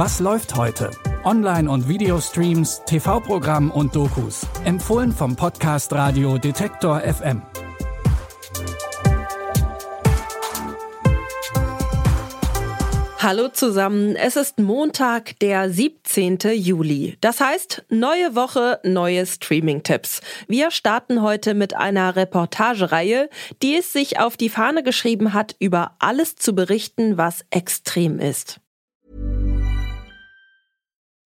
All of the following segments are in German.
Was läuft heute? Online- und Videostreams, TV-Programm und Dokus. Empfohlen vom Podcast Radio Detektor FM. Hallo zusammen, es ist Montag, der 17. Juli. Das heißt, neue Woche, neue Streaming-Tipps. Wir starten heute mit einer Reportagereihe, die es sich auf die Fahne geschrieben hat, über alles zu berichten, was extrem ist.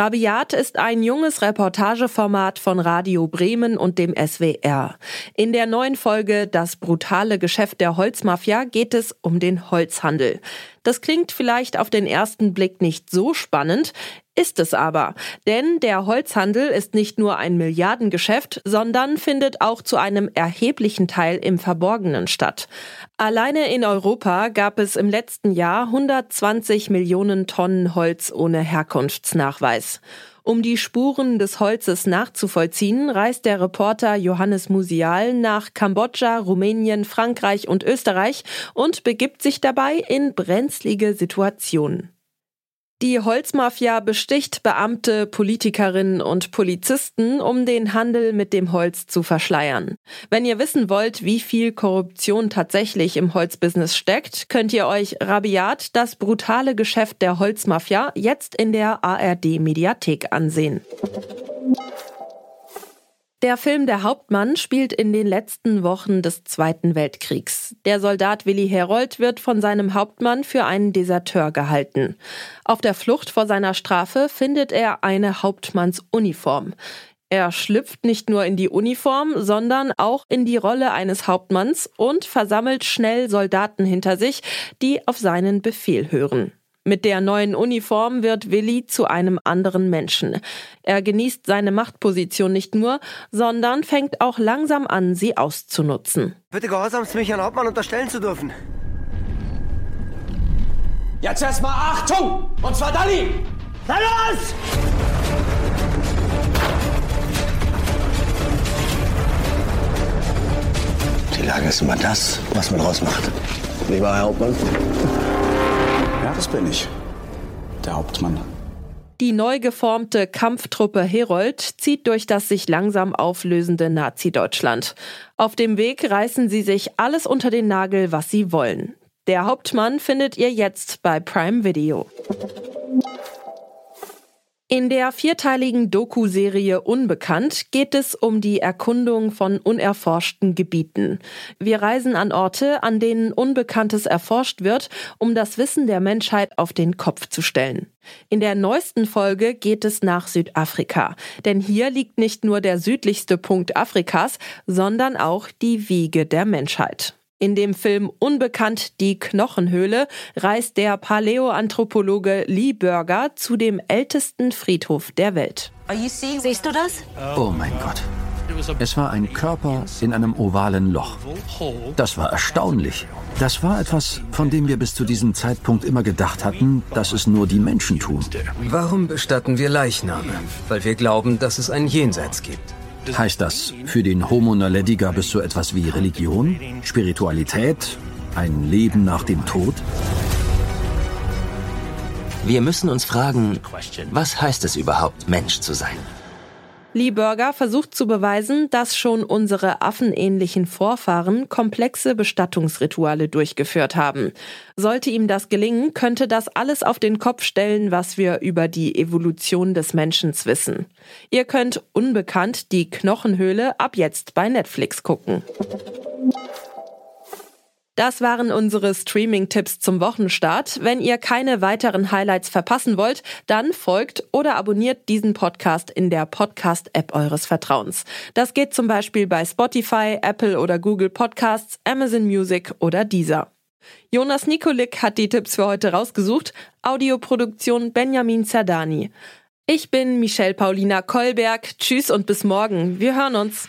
Rabiat ist ein junges Reportageformat von Radio Bremen und dem SWR. In der neuen Folge Das brutale Geschäft der Holzmafia geht es um den Holzhandel. Das klingt vielleicht auf den ersten Blick nicht so spannend, ist es aber. Denn der Holzhandel ist nicht nur ein Milliardengeschäft, sondern findet auch zu einem erheblichen Teil im Verborgenen statt. Alleine in Europa gab es im letzten Jahr 120 Millionen Tonnen Holz ohne Herkunftsnachweis. Um die Spuren des Holzes nachzuvollziehen, reist der Reporter Johannes Musial nach Kambodscha, Rumänien, Frankreich und Österreich und begibt sich dabei in brenzlige Situationen. Die Holzmafia besticht Beamte, Politikerinnen und Polizisten, um den Handel mit dem Holz zu verschleiern. Wenn ihr wissen wollt, wie viel Korruption tatsächlich im Holzbusiness steckt, könnt ihr euch rabiat das brutale Geschäft der Holzmafia jetzt in der ARD Mediathek ansehen. Der Film Der Hauptmann spielt in den letzten Wochen des Zweiten Weltkriegs. Der Soldat Willi Herold wird von seinem Hauptmann für einen Deserteur gehalten. Auf der Flucht vor seiner Strafe findet er eine Hauptmannsuniform. Er schlüpft nicht nur in die Uniform, sondern auch in die Rolle eines Hauptmanns und versammelt schnell Soldaten hinter sich, die auf seinen Befehl hören. Mit der neuen Uniform wird Willi zu einem anderen Menschen. Er genießt seine Machtposition nicht nur, sondern fängt auch langsam an, sie auszunutzen. Bitte gehorsamst mich Herrn Hauptmann unterstellen zu dürfen. Jetzt erstmal Achtung! Und zwar Dalli! Na los! Die Lage ist immer das, was man rausmacht. Lieber Herr Hauptmann. Das bin ich. Der Hauptmann. Die neu geformte Kampftruppe Herold zieht durch das sich langsam auflösende Nazi-Deutschland. Auf dem Weg reißen sie sich alles unter den Nagel, was sie wollen. Der Hauptmann findet ihr jetzt bei Prime Video. In der vierteiligen Doku-Serie Unbekannt geht es um die Erkundung von unerforschten Gebieten. Wir reisen an Orte, an denen Unbekanntes erforscht wird, um das Wissen der Menschheit auf den Kopf zu stellen. In der neuesten Folge geht es nach Südafrika, denn hier liegt nicht nur der südlichste Punkt Afrikas, sondern auch die Wiege der Menschheit. In dem Film Unbekannt die Knochenhöhle reist der Paläoanthropologe Lee Burger zu dem ältesten Friedhof der Welt. Siehst du das? Oh mein Gott. Es war ein Körper in einem ovalen Loch. Das war erstaunlich. Das war etwas, von dem wir bis zu diesem Zeitpunkt immer gedacht hatten, dass es nur die Menschen tun. Warum bestatten wir Leichname? Weil wir glauben, dass es ein Jenseits gibt. Heißt das, für den Homo naledi gab es so etwas wie Religion, Spiritualität, ein Leben nach dem Tod? Wir müssen uns fragen, was heißt es überhaupt, Mensch zu sein? Lee Burger versucht zu beweisen, dass schon unsere affenähnlichen Vorfahren komplexe Bestattungsrituale durchgeführt haben. Sollte ihm das gelingen, könnte das alles auf den Kopf stellen, was wir über die Evolution des Menschen wissen. Ihr könnt unbekannt die Knochenhöhle ab jetzt bei Netflix gucken. Das waren unsere Streaming-Tipps zum Wochenstart. Wenn ihr keine weiteren Highlights verpassen wollt, dann folgt oder abonniert diesen Podcast in der Podcast-App eures Vertrauens. Das geht zum Beispiel bei Spotify, Apple oder Google Podcasts, Amazon Music oder Deezer. Jonas Nikolik hat die Tipps für heute rausgesucht. Audioproduktion Benjamin Zerdani. Ich bin Michelle Paulina Kolberg. Tschüss und bis morgen. Wir hören uns.